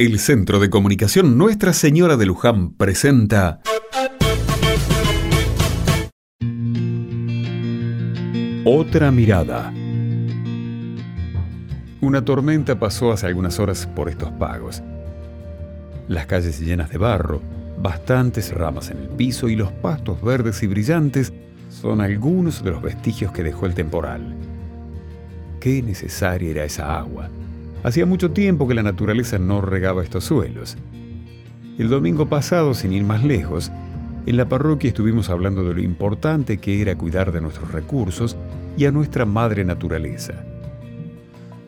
El Centro de Comunicación Nuestra Señora de Luján presenta Otra mirada. Una tormenta pasó hace algunas horas por estos pagos. Las calles llenas de barro, bastantes ramas en el piso y los pastos verdes y brillantes son algunos de los vestigios que dejó el temporal. Qué necesaria era esa agua Hacía mucho tiempo que la naturaleza no regaba estos suelos. El domingo pasado, sin ir más lejos, en la parroquia estuvimos hablando de lo importante que era cuidar de nuestros recursos y a nuestra madre naturaleza.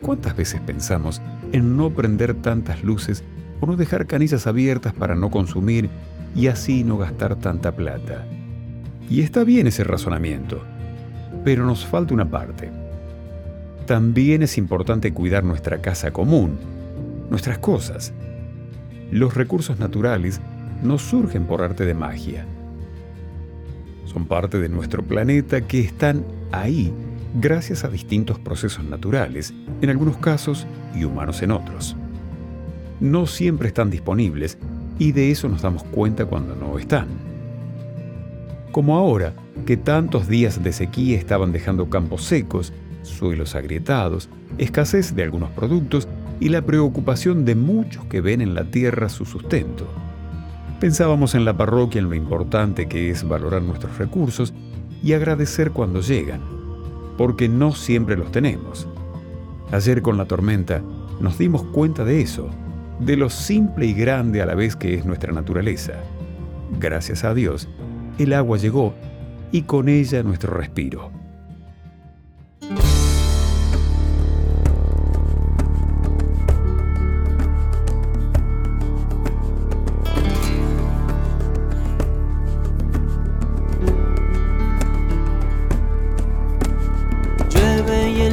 ¿Cuántas veces pensamos en no prender tantas luces o no dejar canillas abiertas para no consumir y así no gastar tanta plata? Y está bien ese razonamiento, pero nos falta una parte también es importante cuidar nuestra casa común, nuestras cosas. Los recursos naturales no surgen por arte de magia. Son parte de nuestro planeta que están ahí gracias a distintos procesos naturales, en algunos casos, y humanos en otros. No siempre están disponibles y de eso nos damos cuenta cuando no están. Como ahora, que tantos días de sequía estaban dejando campos secos suelos agrietados, escasez de algunos productos y la preocupación de muchos que ven en la tierra su sustento. Pensábamos en la parroquia en lo importante que es valorar nuestros recursos y agradecer cuando llegan, porque no siempre los tenemos. Ayer con la tormenta nos dimos cuenta de eso, de lo simple y grande a la vez que es nuestra naturaleza. Gracias a Dios, el agua llegó y con ella nuestro respiro.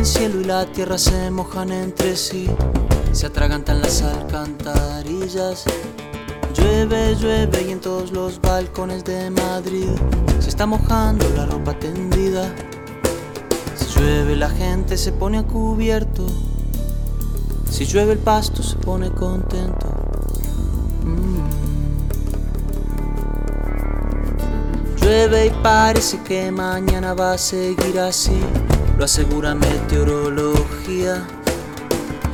Cielo y la tierra se mojan entre sí, se atragantan las alcantarillas. Llueve, llueve y en todos los balcones de Madrid se está mojando la ropa tendida. Si llueve la gente se pone a cubierto, si llueve el pasto se pone contento. Mm. Llueve y parece que mañana va a seguir así lo asegura meteorología.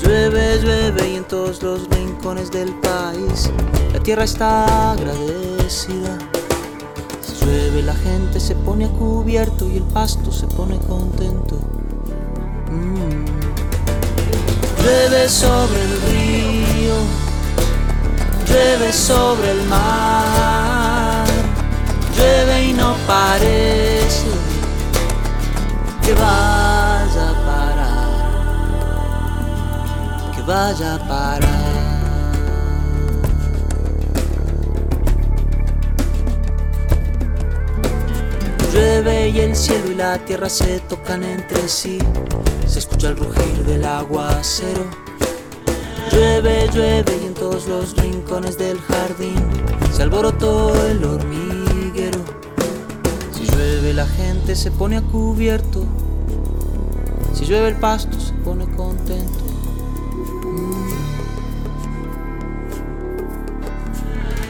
Llueve, llueve y en todos los rincones del país la tierra está agradecida. Llueve la gente se pone a cubierto y el pasto se pone contento. Mm. Llueve sobre el río, llueve sobre el mar, que vaya a parar, que vaya a parar. Llueve y el cielo y la tierra se tocan entre sí, se escucha el rugir del aguacero. Llueve, llueve y en todos los rincones del jardín se alborotó el hormiguero llueve la gente se pone a cubierto. Si llueve el pasto se pone contento. Mm.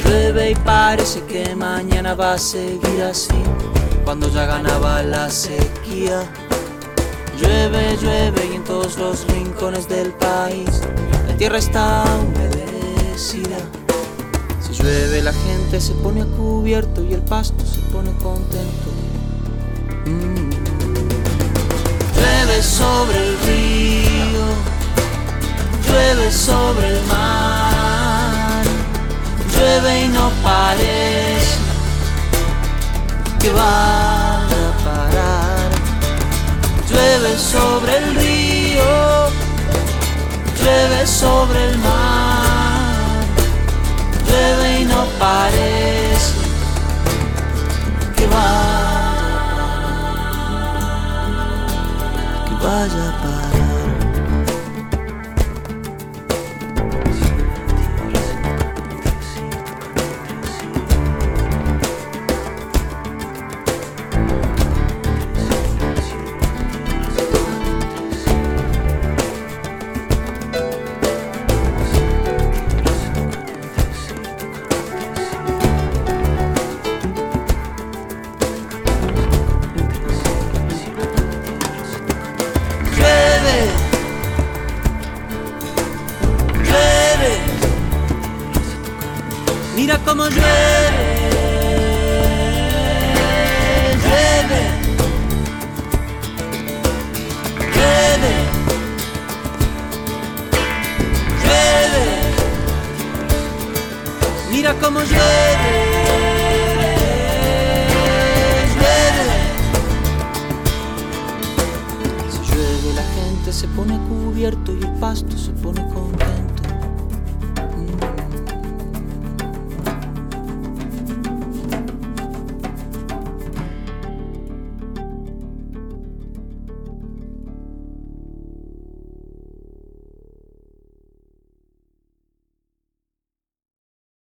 Llueve y parece que mañana va a seguir así. Cuando ya ganaba la sequía. Llueve, llueve y en todos los rincones del país la tierra está humedecida. Si llueve la gente se pone a cubierto y el pasto se pone contento. Llueve sobre el río, llueve sobre el mar, llueve y no parece que vaya a parar. Llueve sobre el río, llueve sobre el mar, 挂着吧。Mira cómo llueve, llueve, llueve, llueve. Mira cómo llueve, llueve. Si llueve la gente se pone cubierto y el pasto se pone contento.